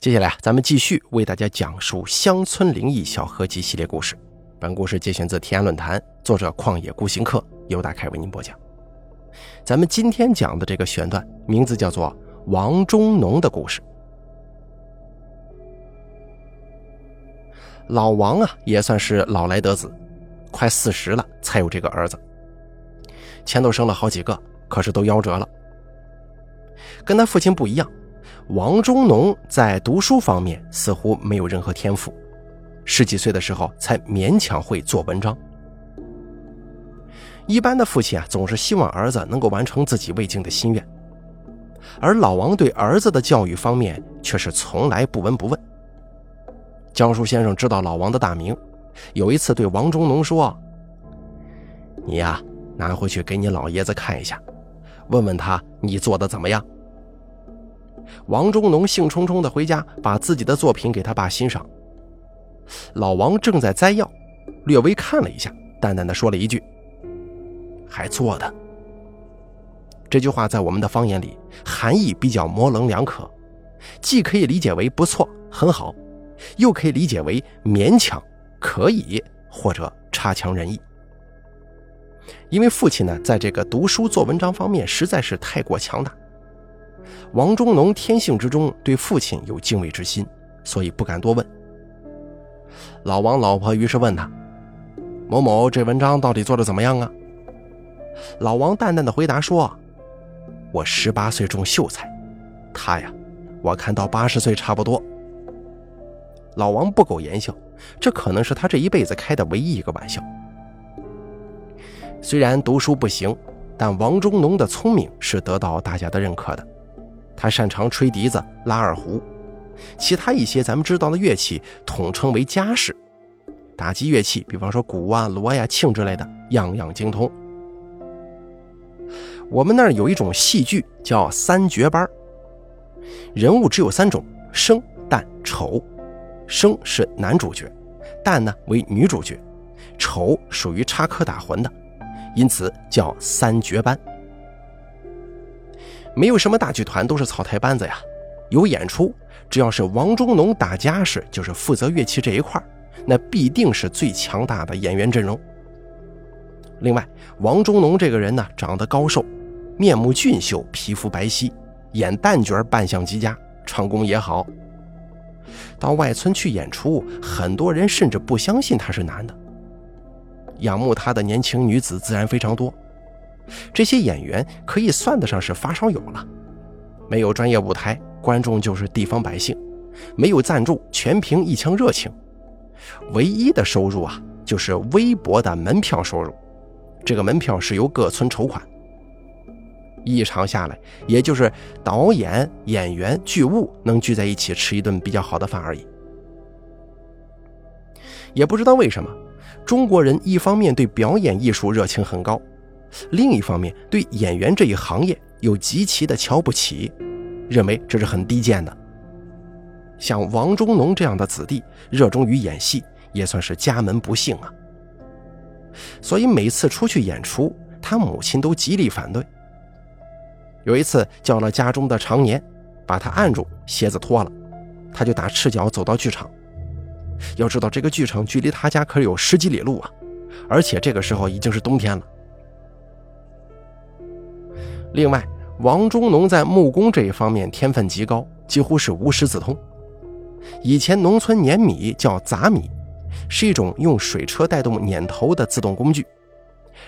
接下来啊，咱们继续为大家讲述乡村灵异小合集系列故事。本故事节选自天涯论坛，作者旷野孤行客由大凯为您播讲。咱们今天讲的这个选段名字叫做《王中农的故事》。老王啊，也算是老来得子，快四十了才有这个儿子。前头生了好几个，可是都夭折了。跟他父亲不一样。王中农在读书方面似乎没有任何天赋，十几岁的时候才勉强会做文章。一般的父亲啊，总是希望儿子能够完成自己未尽的心愿，而老王对儿子的教育方面却是从来不闻不问。江叔先生知道老王的大名，有一次对王中农说：“你呀，拿回去给你老爷子看一下，问问他你做的怎么样。”王中农兴冲冲地回家，把自己的作品给他爸欣赏。老王正在摘要，略微看了一下，淡淡的说了一句：“还做的。”这句话在我们的方言里含义比较模棱两可，既可以理解为不错、很好，又可以理解为勉强、可以或者差强人意。因为父亲呢，在这个读书做文章方面实在是太过强大。王中农天性之中对父亲有敬畏之心，所以不敢多问。老王老婆于是问他：“某某，这文章到底做的怎么样啊？”老王淡淡的回答说：“我十八岁中秀才，他呀，我看到八十岁差不多。”老王不苟言笑，这可能是他这一辈子开的唯一一个玩笑。虽然读书不行，但王中农的聪明是得到大家的认可的。他擅长吹笛子、拉二胡，其他一些咱们知道的乐器统称为家事。打击乐器，比方说鼓啊、锣呀、磬之类的，样样精通。我们那儿有一种戏剧叫三绝班，人物只有三种：生、旦、丑。生是男主角，旦呢为女主角，丑属于插科打诨的，因此叫三绝班。没有什么大剧团，都是草台班子呀。有演出，只要是王中农打家事，就是负责乐器这一块那必定是最强大的演员阵容。另外，王中农这个人呢，长得高瘦，面目俊秀，皮肤白皙，演旦角扮相极佳，唱功也好。到外村去演出，很多人甚至不相信他是男的。仰慕他的年轻女子自然非常多。这些演员可以算得上是发烧友了，没有专业舞台，观众就是地方百姓；没有赞助，全凭一腔热情。唯一的收入啊，就是微薄的门票收入。这个门票是由各村筹款，一场下来，也就是导演、演员、剧务能聚在一起吃一顿比较好的饭而已。也不知道为什么，中国人一方面对表演艺术热情很高。另一方面，对演员这一行业又极其的瞧不起，认为这是很低贱的。像王中农这样的子弟，热衷于演戏，也算是家门不幸啊。所以每次出去演出，他母亲都极力反对。有一次叫了家中的常年，把他按住，鞋子脱了，他就打赤脚走到剧场。要知道这个剧场距离他家可是有十几里路啊，而且这个时候已经是冬天了。另外，王中农在木工这一方面天分极高，几乎是无师自通。以前农村碾米叫砸米，是一种用水车带动碾头的自动工具；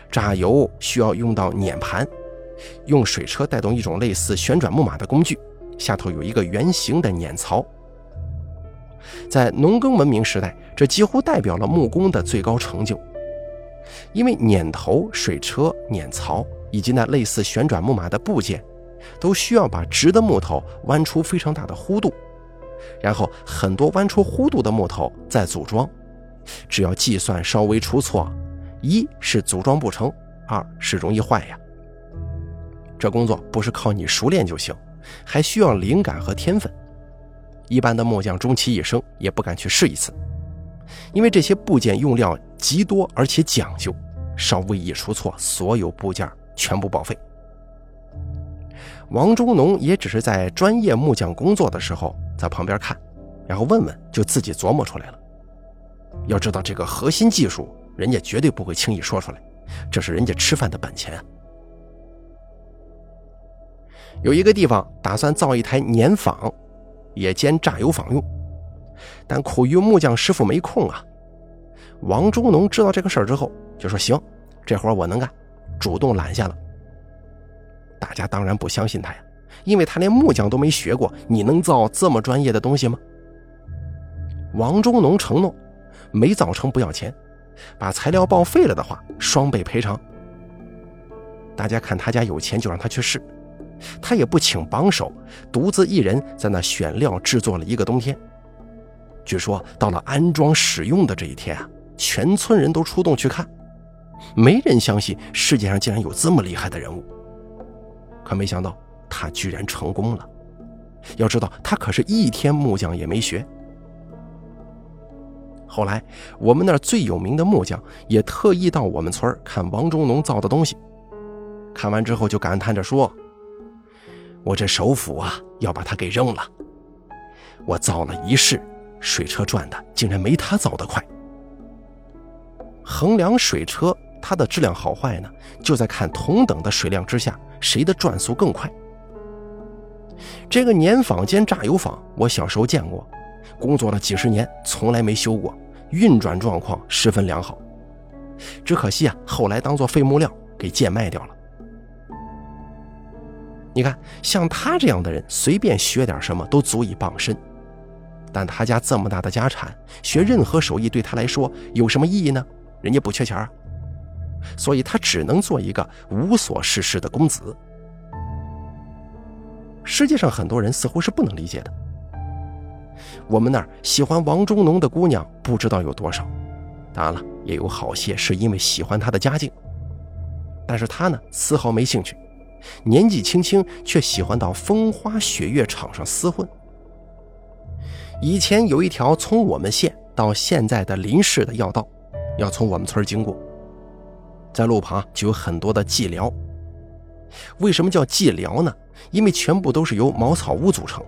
榨油需要用到碾盘，用水车带动一种类似旋转木马的工具，下头有一个圆形的碾槽。在农耕文明时代，这几乎代表了木工的最高成就，因为碾头、水车、碾槽。以及那类似旋转木马的部件，都需要把直的木头弯出非常大的弧度，然后很多弯出弧度的木头再组装。只要计算稍微出错，一是组装不成，二是容易坏呀。这工作不是靠你熟练就行，还需要灵感和天分。一般的木匠终其一生也不敢去试一次，因为这些部件用料极多而且讲究，稍微一出错，所有部件。全部报废。王中农也只是在专业木匠工作的时候在旁边看，然后问问就自己琢磨出来了。要知道这个核心技术，人家绝对不会轻易说出来，这是人家吃饭的本钱。有一个地方打算造一台碾坊，也兼榨油坊用，但苦于木匠师傅没空啊。王中农知道这个事儿之后，就说：“行，这活我能干。”主动拦下了。大家当然不相信他呀，因为他连木匠都没学过，你能造这么专业的东西吗？王中农承诺，没造成不要钱，把材料报废了的话，双倍赔偿。大家看他家有钱，就让他去试。他也不请帮手，独自一人在那选料制作了一个冬天。据说到了安装使用的这一天啊，全村人都出动去看，没人相信世界上竟然有这么厉害的人物。可没想到他居然成功了。要知道他可是一天木匠也没学。后来我们那儿最有名的木匠也特意到我们村看王中农造的东西，看完之后就感叹着说。我这首府啊，要把它给扔了。我造了一世，水车转的竟然没他造的快。衡量水车它的质量好坏呢，就在看同等的水量之下，谁的转速更快。这个碾坊兼榨油坊，我小时候见过，工作了几十年，从来没修过，运转状况十分良好。只可惜啊，后来当做废木料给贱卖掉了。你看，像他这样的人，随便学点什么都足以傍身。但他家这么大的家产，学任何手艺对他来说有什么意义呢？人家不缺钱啊，所以他只能做一个无所事事的公子。世界上很多人似乎是不能理解的。我们那儿喜欢王中农的姑娘不知道有多少，当然了，也有好些是因为喜欢他的家境，但是他呢，丝毫没兴趣。年纪轻轻，却喜欢到风花雪月场上厮混。以前有一条从我们县到现在的林市的要道，要从我们村经过，在路旁就有很多的寂寥。为什么叫寂寥呢？因为全部都是由茅草屋组成，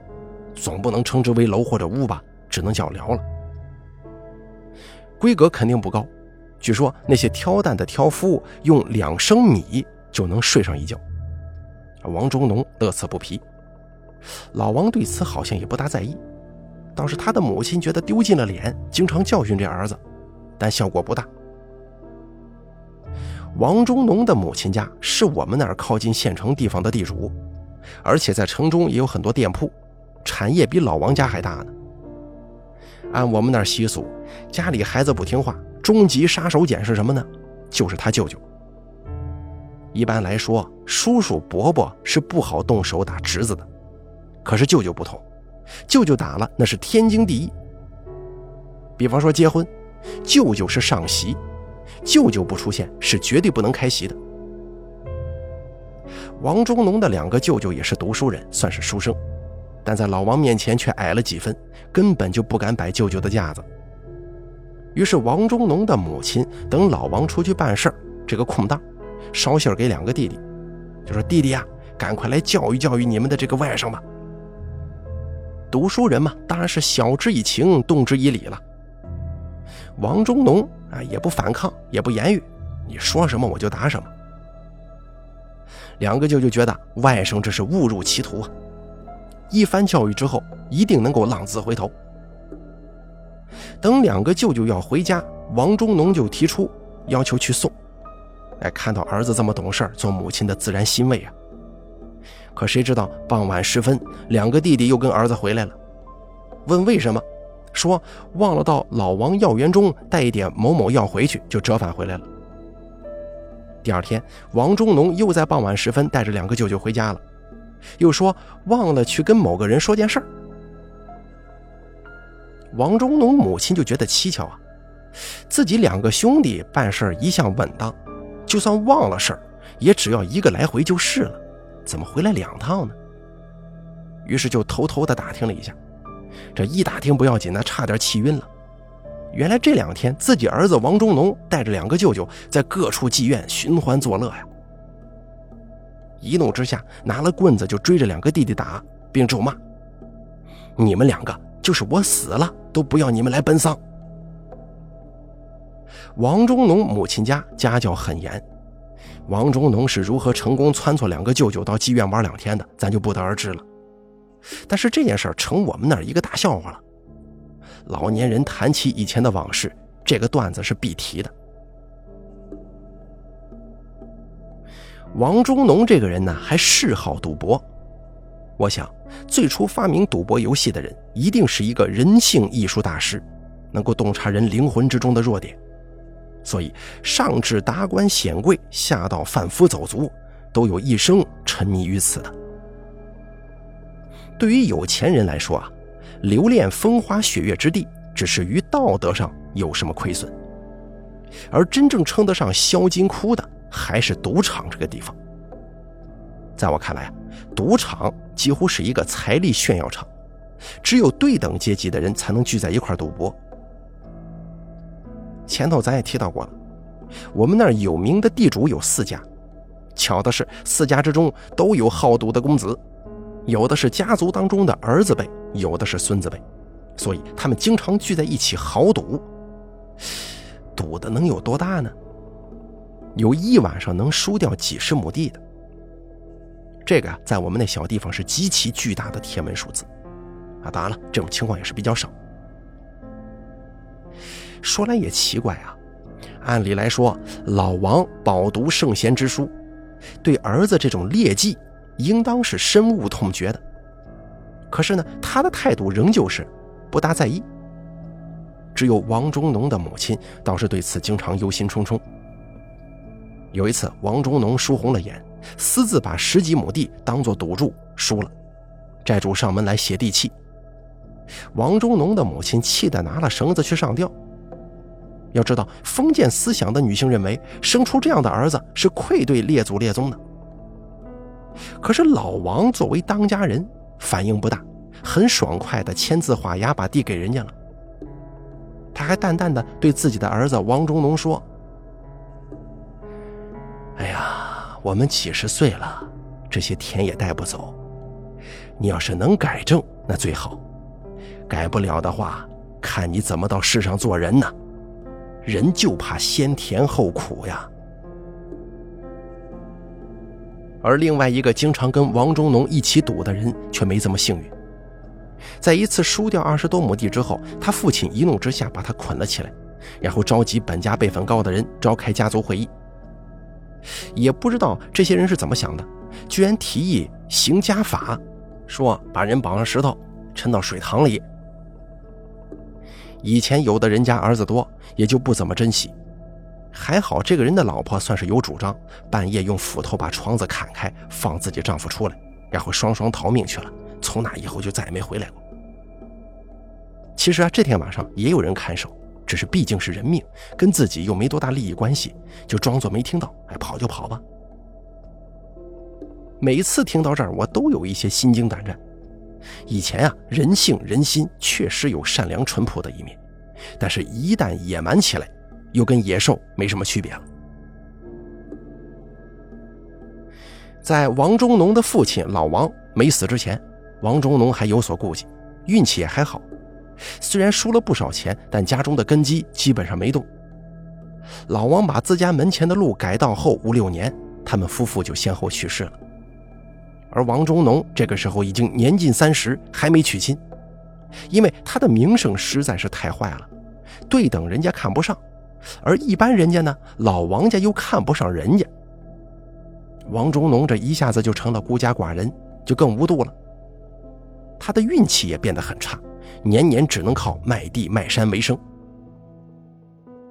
总不能称之为楼或者屋吧，只能叫寮了。规格肯定不高，据说那些挑担的挑夫用两升米就能睡上一觉。王中农乐此不疲，老王对此好像也不大在意，倒是他的母亲觉得丢尽了脸，经常教训这儿子，但效果不大。王中农的母亲家是我们那儿靠近县城地方的地主，而且在城中也有很多店铺，产业比老王家还大呢。按我们那儿习俗，家里孩子不听话，终极杀手锏是什么呢？就是他舅舅。一般来说，叔叔伯伯是不好动手打侄子的，可是舅舅不同，舅舅打了那是天经地义。比方说结婚，舅舅是上席，舅舅不出现是绝对不能开席的。王中农的两个舅舅也是读书人，算是书生，但在老王面前却矮了几分，根本就不敢摆舅舅的架子。于是王中农的母亲等老王出去办事儿这个空档。捎信给两个弟弟，就说：“弟弟呀，赶快来教育教育你们的这个外甥吧。”读书人嘛，当然是晓之以情，动之以理了。王中农啊，也不反抗，也不言语，你说什么我就答什么。两个舅舅觉得外甥这是误入歧途啊，一番教育之后，一定能够浪子回头。等两个舅舅要回家，王中农就提出要求去送。哎，看到儿子这么懂事做母亲的自然欣慰啊。可谁知道傍晚时分，两个弟弟又跟儿子回来了，问为什么，说忘了到老王药园中带一点某某药回去，就折返回来了。第二天，王中农又在傍晚时分带着两个舅舅回家了，又说忘了去跟某个人说件事儿。王中农母亲就觉得蹊跷啊，自己两个兄弟办事一向稳当。就算忘了事儿，也只要一个来回就是了，怎么回来两趟呢？于是就偷偷的打听了一下，这一打听不要紧，那差点气晕了。原来这两天自己儿子王中农带着两个舅舅在各处妓院寻欢作乐呀。一怒之下拿了棍子就追着两个弟弟打，并咒骂：“你们两个就是我死了都不要你们来奔丧。”王中农母亲家家教很严，王中农是如何成功撺掇两个舅舅到妓院玩两天的，咱就不得而知了。但是这件事儿成我们那儿一个大笑话了。老年人谈起以前的往事，这个段子是必提的。王中农这个人呢，还嗜好赌博。我想，最初发明赌博游戏的人，一定是一个人性艺术大师，能够洞察人灵魂之中的弱点。所以，上至达官显贵，下到贩夫走卒，都有一生沉迷于此的。对于有钱人来说啊，留恋风花雪月之地，只是于道德上有什么亏损；而真正称得上销金窟的，还是赌场这个地方。在我看来啊，赌场几乎是一个财力炫耀场，只有对等阶级的人才能聚在一块赌博。前头咱也提到过了，我们那儿有名的地主有四家，巧的是四家之中都有好赌的公子，有的是家族当中的儿子辈，有的是孙子辈，所以他们经常聚在一起豪赌。赌的能有多大呢？有一晚上能输掉几十亩地的。这个在我们那小地方是极其巨大的天文数字，啊，当然了，这种情况也是比较少。说来也奇怪啊，按理来说，老王饱读圣贤之书，对儿子这种劣迹，应当是深恶痛绝的。可是呢，他的态度仍旧是不大在意。只有王中农的母亲倒是对此经常忧心忡忡。有一次，王中农输红了眼，私自把十几亩地当做赌注输了，债主上门来写地契。王中农的母亲气得拿了绳子去上吊。要知道，封建思想的女性认为生出这样的儿子是愧对列祖列宗的。可是老王作为当家人，反应不大，很爽快的签字画押把地给人家了。他还淡淡的对自己的儿子王中农说：“哎呀，我们几十岁了，这些田也带不走。你要是能改正，那最好；改不了的话，看你怎么到世上做人呢。”人就怕先甜后苦呀。而另外一个经常跟王中农一起赌的人却没这么幸运。在一次输掉二十多亩地之后，他父亲一怒之下把他捆了起来，然后召集本家辈分高的人召开家族会议。也不知道这些人是怎么想的，居然提议行家法，说把人绑上石头，沉到水塘里。以前有的人家儿子多，也就不怎么珍惜。还好这个人的老婆算是有主张，半夜用斧头把床子砍开，放自己丈夫出来，然后双双逃命去了。从那以后就再也没回来过。其实啊，这天晚上也有人看守，只是毕竟是人命，跟自己又没多大利益关系，就装作没听到，哎，跑就跑吧。每次听到这儿，我都有一些心惊胆战。以前啊，人性人心确实有善良淳朴的一面，但是，一旦野蛮起来，又跟野兽没什么区别了。在王中农的父亲老王没死之前，王中农还有所顾忌，运气也还好，虽然输了不少钱，但家中的根基基本上没动。老王把自家门前的路改道后五六年，他们夫妇就先后去世了。而王中农这个时候已经年近三十，还没娶亲，因为他的名声实在是太坏了，对等人家看不上，而一般人家呢，老王家又看不上人家。王中农这一下子就成了孤家寡人，就更无度了。他的运气也变得很差，年年只能靠卖地卖山为生。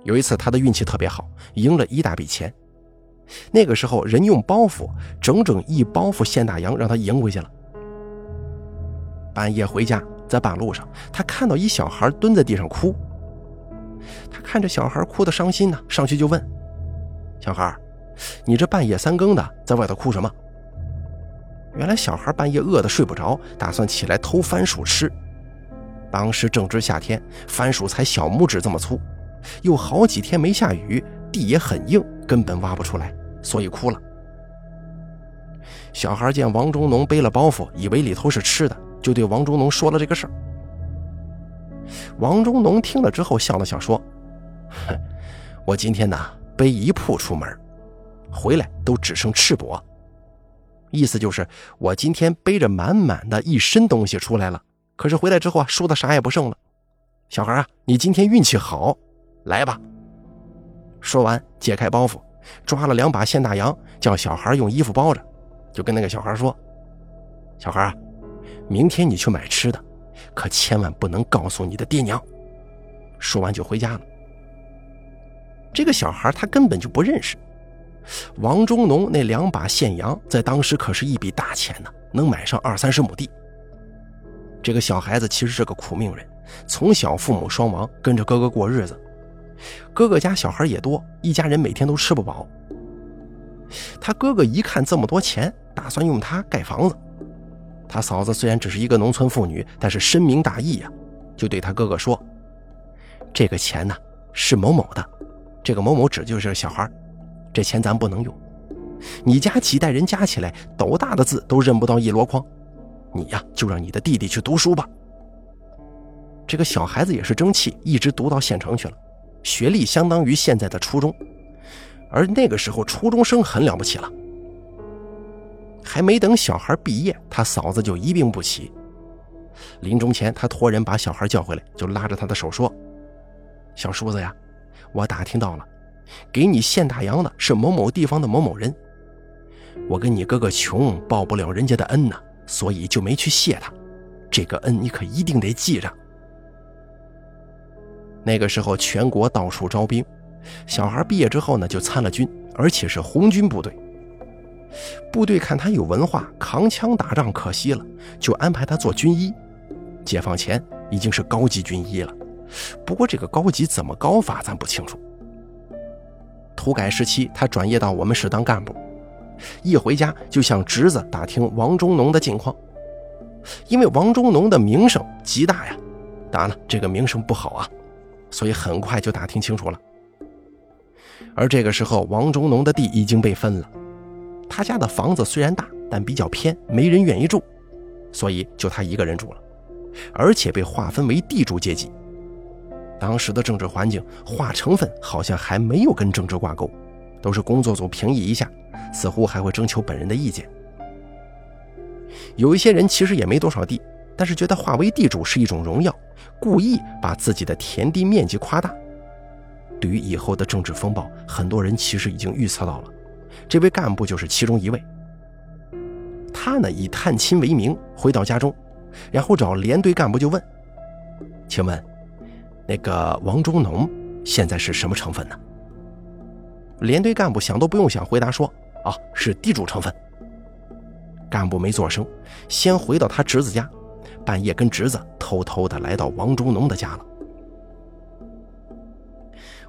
有一次他的运气特别好，赢了一大笔钱。那个时候，人用包袱，整整一包袱现大洋让他赢回去了。半夜回家，在半路上，他看到一小孩蹲在地上哭。他看着小孩哭得伤心呢，上去就问：“小孩，你这半夜三更的在外头哭什么？”原来小孩半夜饿得睡不着，打算起来偷番薯吃。当时正值夏天，番薯才小拇指这么粗，又好几天没下雨，地也很硬。根本挖不出来，所以哭了。小孩见王中农背了包袱，以为里头是吃的，就对王中农说了这个事儿。王中农听了之后笑了笑说：“哼，我今天呢背一铺出门，回来都只剩赤膊。意思就是我今天背着满满的一身东西出来了，可是回来之后啊，输的啥也不剩了。小孩啊，你今天运气好，来吧。”说完，解开包袱，抓了两把现大洋，叫小孩用衣服包着，就跟那个小孩说：“小孩啊，明天你去买吃的。”可千万不能告诉你的爹娘。说完就回家了。这个小孩他根本就不认识王中农那两把现洋，在当时可是一笔大钱呢，能买上二三十亩地。这个小孩子其实是个苦命人，从小父母双亡，跟着哥哥过日子。哥哥家小孩也多，一家人每天都吃不饱。他哥哥一看这么多钱，打算用它盖房子。他嫂子虽然只是一个农村妇女，但是深明大义呀，就对他哥哥说：“这个钱呢是某某的，这个某某指就是小孩，这钱咱不能用。你家几代人加起来，斗大的字都认不到一箩筐，你呀就让你的弟弟去读书吧。”这个小孩子也是争气，一直读到县城去了，学历相当于现在的初中，而那个时候初中生很了不起了。还没等小孩毕业，他嫂子就一病不起。临终前，他托人把小孩叫回来，就拉着他的手说：“小叔子呀，我打听到了，给你献大洋的是某某地方的某某人。我跟你哥哥穷，报不了人家的恩呢，所以就没去谢他。这个恩你可一定得记着。”那个时候，全国到处招兵，小孩毕业之后呢，就参了军，而且是红军部队。部队看他有文化，扛枪打仗可惜了，就安排他做军医。解放前已经是高级军医了，不过这个高级怎么高法咱不清楚。土改时期，他转业到我们市当干部，一回家就向侄子打听王中农的近况，因为王中农的名声极大呀，当然了，这个名声不好啊，所以很快就打听清楚了。而这个时候，王中农的地已经被分了。他家的房子虽然大，但比较偏，没人愿意住，所以就他一个人住了，而且被划分为地主阶级。当时的政治环境划成分好像还没有跟政治挂钩，都是工作组评议一下，似乎还会征求本人的意见。有一些人其实也没多少地，但是觉得划为地主是一种荣耀，故意把自己的田地面积夸大。对于以后的政治风暴，很多人其实已经预测到了。这位干部就是其中一位。他呢以探亲为名回到家中，然后找连队干部就问：“请问，那个王中农现在是什么成分呢？”连队干部想都不用想，回答说：“啊，是地主成分。”干部没做声，先回到他侄子家，半夜跟侄子偷偷的来到王中农的家了。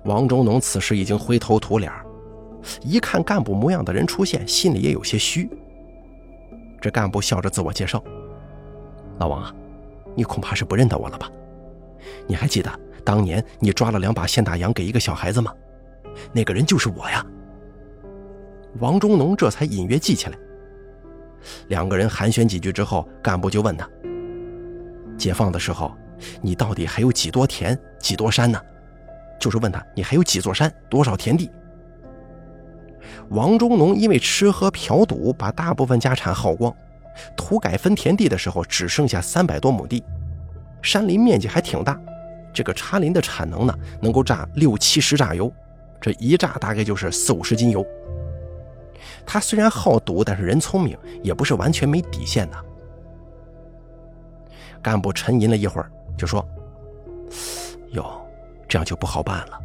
王中农此时已经灰头土脸。一看干部模样的人出现，心里也有些虚。这干部笑着自我介绍：“老王啊，你恐怕是不认得我了吧？你还记得当年你抓了两把现大洋给一个小孩子吗？那个人就是我呀。”王中农这才隐约记起来。两个人寒暄几句之后，干部就问他：“解放的时候，你到底还有几多田、几多山呢？就是问他你还有几座山、多少田地。”王中农因为吃喝嫖赌，把大部分家产耗光。土改分田地的时候，只剩下三百多亩地，山林面积还挺大。这个茶林的产能呢，能够榨六七十榨油，这一榨大概就是四五十斤油。他虽然好赌，但是人聪明，也不是完全没底线的。干部沉吟了一会儿，就说：“哟，这样就不好办了。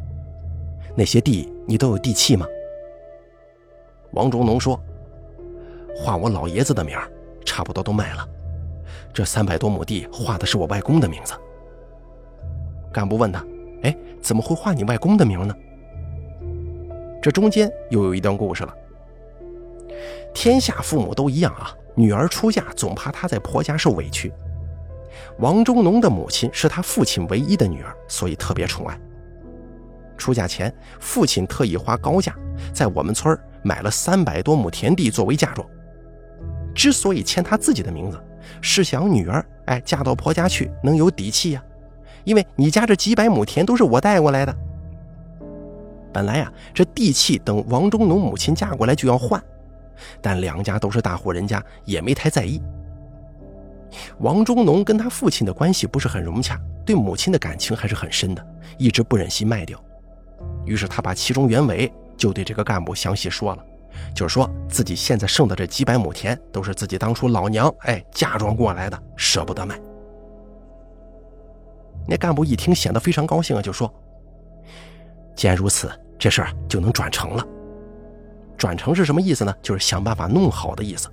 那些地你都有地契吗？”王中农说：“画我老爷子的名儿，差不多都卖了。这三百多亩地画的是我外公的名字。”干部问他：“哎，怎么会画你外公的名呢？”这中间又有一段故事了。天下父母都一样啊，女儿出嫁总怕她在婆家受委屈。王中农的母亲是他父亲唯一的女儿，所以特别宠爱。出嫁前，父亲特意花高价在我们村儿。买了三百多亩田地作为嫁妆，之所以签他自己的名字，是想女儿哎嫁到婆家去能有底气呀。因为你家这几百亩田都是我带过来的。本来呀，这地契等王中农母亲嫁过来就要换，但两家都是大户人家，也没太在意。王中农跟他父亲的关系不是很融洽，对母亲的感情还是很深的，一直不忍心卖掉。于是他把其中原委就对这个干部详细说了，就是说自己现在剩的这几百亩田都是自己当初老娘哎嫁妆过来的，舍不得卖。那干部一听，显得非常高兴啊，就说：“既然如此，这事儿就能转成了。转成是什么意思呢？就是想办法弄好的意思。”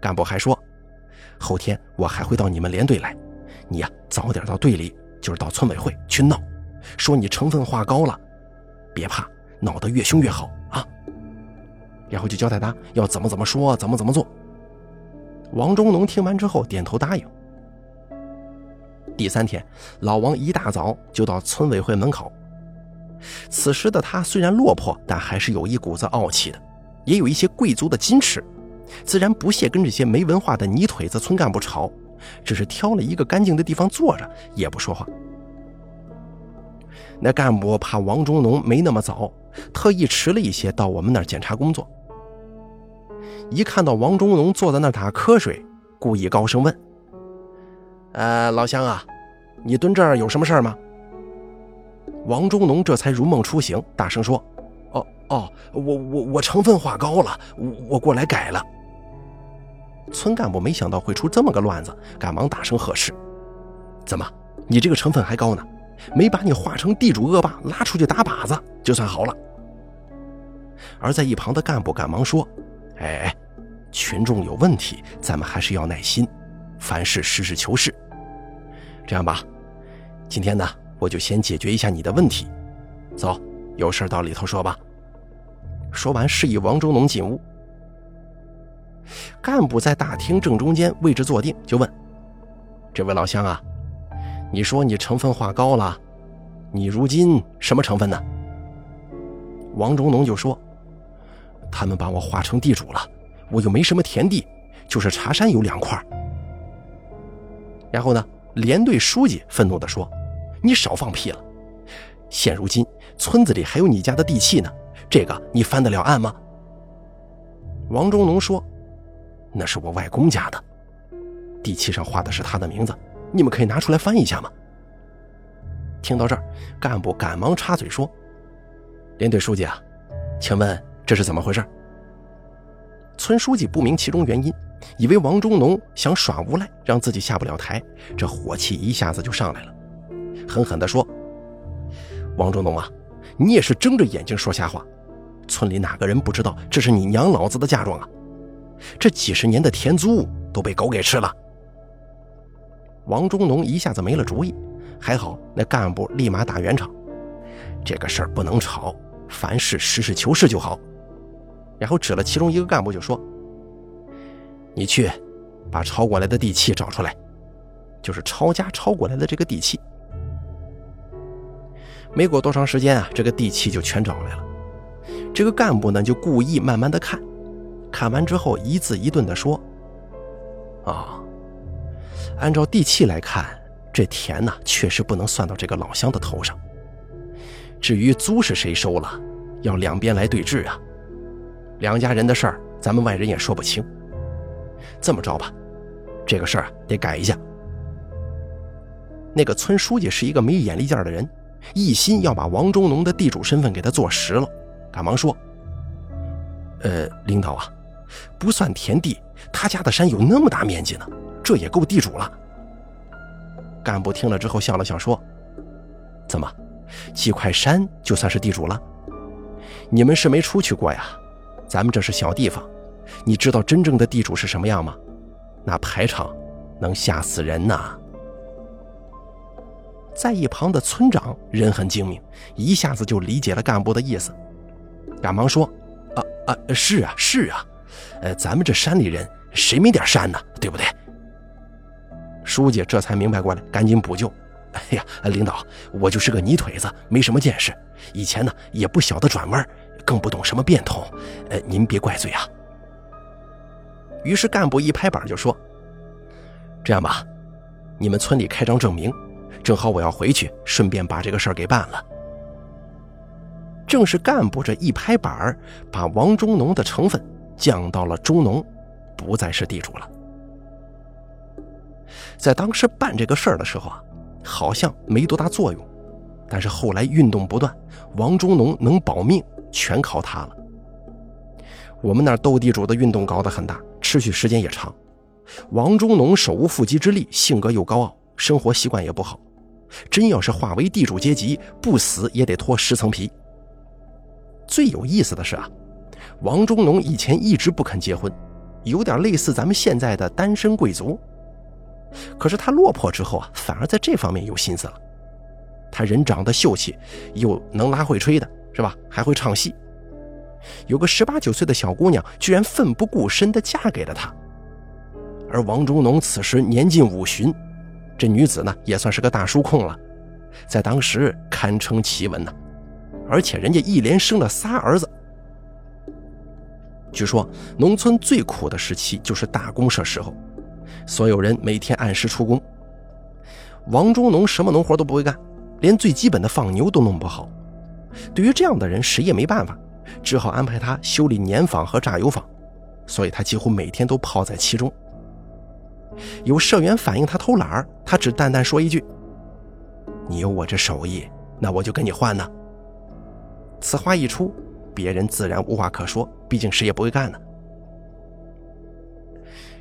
干部还说。后天我还会到你们连队来，你呀早点到队里，就是到村委会去闹，说你成分化高了，别怕，闹得越凶越好啊。然后就交代他要怎么怎么说，怎么怎么做。王中农听完之后点头答应。第三天，老王一大早就到村委会门口。此时的他虽然落魄，但还是有一股子傲气的，也有一些贵族的矜持。自然不屑跟这些没文化的泥腿子村干部吵，只是挑了一个干净的地方坐着，也不说话。那干部怕王中农没那么早，特意迟了一些到我们那儿检查工作。一看到王中农坐在那儿打瞌睡，故意高声问：“呃，老乡啊，你蹲这儿有什么事儿吗？”王中农这才如梦初醒，大声说：“哦哦，我我我成分化高了，我我过来改了。”村干部没想到会出这么个乱子，赶忙大声呵斥：“怎么，你这个成分还高呢？没把你化成地主恶霸拉出去打靶子就算好了。”而在一旁的干部赶忙说：“哎，群众有问题，咱们还是要耐心，凡事实事求是。这样吧，今天呢，我就先解决一下你的问题。走，有事到里头说吧。”说完，示意王中农进屋。干部在大厅正中间位置坐定，就问：“这位老乡啊，你说你成分化高了，你如今什么成分呢？”王中农就说：“他们把我划成地主了，我又没什么田地，就是茶山有两块。”然后呢，连队书记愤怒地说：“你少放屁了！现如今村子里还有你家的地契呢，这个你翻得了案吗？”王中农说。那是我外公家的，地契上画的是他的名字，你们可以拿出来翻一下吗？听到这儿，干部赶忙插嘴说：“连队书记啊，请问这是怎么回事？”村书记不明其中原因，以为王中农想耍无赖，让自己下不了台，这火气一下子就上来了，狠狠地说：“王中农啊，你也是睁着眼睛说瞎话，村里哪个人不知道这是你娘老子的嫁妆啊？”这几十年的田租都被狗给吃了。王中农一下子没了主意，还好那干部立马打圆场：“这个事儿不能吵，凡事实事求是就好。”然后指了其中一个干部就说：“你去把抄过来的地契找出来，就是抄家抄过来的这个地契。”没过多长时间啊，这个地契就全找来了。这个干部呢，就故意慢慢的看。看完之后，一字一顿的说：“啊，按照地契来看，这田呢确实不能算到这个老乡的头上。至于租是谁收了，要两边来对质啊。两家人的事儿，咱们外人也说不清。这么着吧，这个事儿得改一下。那个村书记是一个没眼力见的人，一心要把王中农的地主身份给他坐实了，赶忙说：‘呃，领导啊。’”不算田地，他家的山有那么大面积呢，这也够地主了。干部听了之后笑了笑说：“怎么，几块山就算是地主了？你们是没出去过呀？咱们这是小地方，你知道真正的地主是什么样吗？那排场能吓死人呐！”在一旁的村长人很精明，一下子就理解了干部的意思，赶忙说：“啊啊，是啊，是啊。”呃，咱们这山里人谁没点山呢？对不对？书记这才明白过来，赶紧补救。哎呀，领导，我就是个泥腿子，没什么见识，以前呢也不晓得转弯，更不懂什么变通。呃，您别怪罪啊。于是干部一拍板就说：“这样吧，你们村里开张证明，正好我要回去，顺便把这个事儿给办了。”正是干部这一拍板把王中农的成分降到了中农，不再是地主了。在当时办这个事儿的时候啊，好像没多大作用，但是后来运动不断，王中农能保命，全靠他了。我们那斗地主的运动搞得很大，持续时间也长。王中农手无缚鸡之力，性格又高傲，生活习惯也不好，真要是化为地主阶级，不死也得脱十层皮。最有意思的是啊，王中农以前一直不肯结婚，有点类似咱们现在的单身贵族。可是他落魄之后啊，反而在这方面有心思了。他人长得秀气，又能拉会吹的，是吧？还会唱戏。有个十八九岁的小姑娘，居然奋不顾身地嫁给了他。而王中农此时年近五旬，这女子呢也算是个大叔控了，在当时堪称奇闻呐。而且人家一连生了仨儿子。据说农村最苦的时期就是大公社时候。所有人每天按时出工。王中农什么农活都不会干，连最基本的放牛都弄不好。对于这样的人，谁也没办法，只好安排他修理碾坊和榨油坊。所以他几乎每天都泡在其中。有社员反映他偷懒，他只淡淡说一句：“你有我这手艺，那我就跟你换呢。”此话一出，别人自然无话可说，毕竟谁也不会干呢。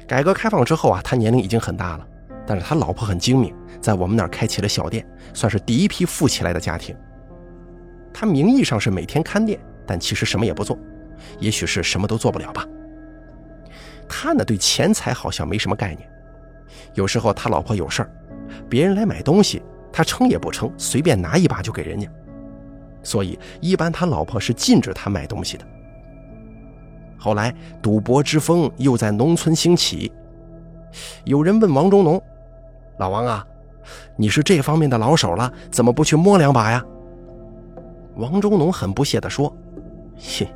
改革开放之后啊，他年龄已经很大了，但是他老婆很精明，在我们那儿开起了小店，算是第一批富起来的家庭。他名义上是每天看店，但其实什么也不做，也许是什么都做不了吧。他呢，对钱财好像没什么概念。有时候他老婆有事儿，别人来买东西，他称也不称，随便拿一把就给人家。所以一般他老婆是禁止他买东西的。后来，赌博之风又在农村兴起。有人问王中农：“老王啊，你是这方面的老手了，怎么不去摸两把呀？”王中农很不屑地说：“嘿，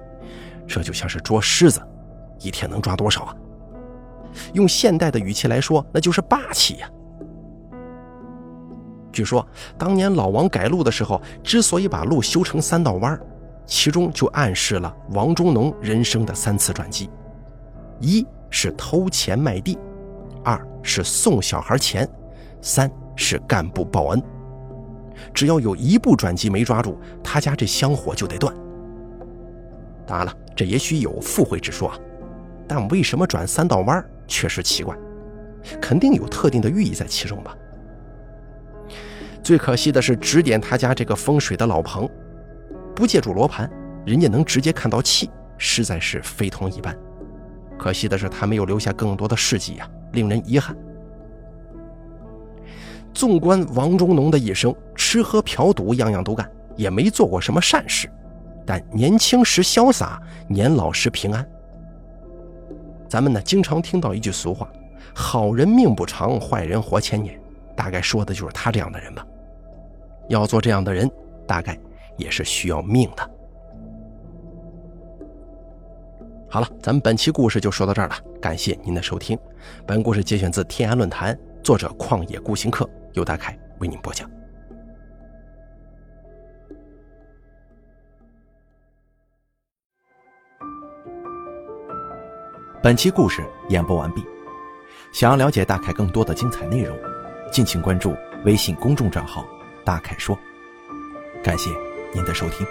这就像是捉狮子，一天能抓多少啊？用现代的语气来说，那就是霸气呀。”据说，当年老王改路的时候，之所以把路修成三道弯其中就暗示了王中农人生的三次转机：一是偷钱卖地，二是送小孩钱，三是干部报恩。只要有一步转机没抓住，他家这香火就得断。当然了，这也许有附会之说啊，但为什么转三道弯确实奇怪，肯定有特定的寓意在其中吧。最可惜的是，指点他家这个风水的老彭。不借助罗盘，人家能直接看到气，实在是非同一般。可惜的是，他没有留下更多的事迹呀，令人遗憾。纵观王中农的一生，吃喝嫖赌样样都干，也没做过什么善事，但年轻时潇洒，年老时平安。咱们呢，经常听到一句俗话：“好人命不长，坏人活千年。”大概说的就是他这样的人吧。要做这样的人，大概。也是需要命的。好了，咱们本期故事就说到这儿了，感谢您的收听。本故事节选自天涯论坛，作者旷野孤行客，由大凯为您播讲。本期故事演播完毕。想要了解大凯更多的精彩内容，敬请关注微信公众账号“大凯说”。感谢。您的收听。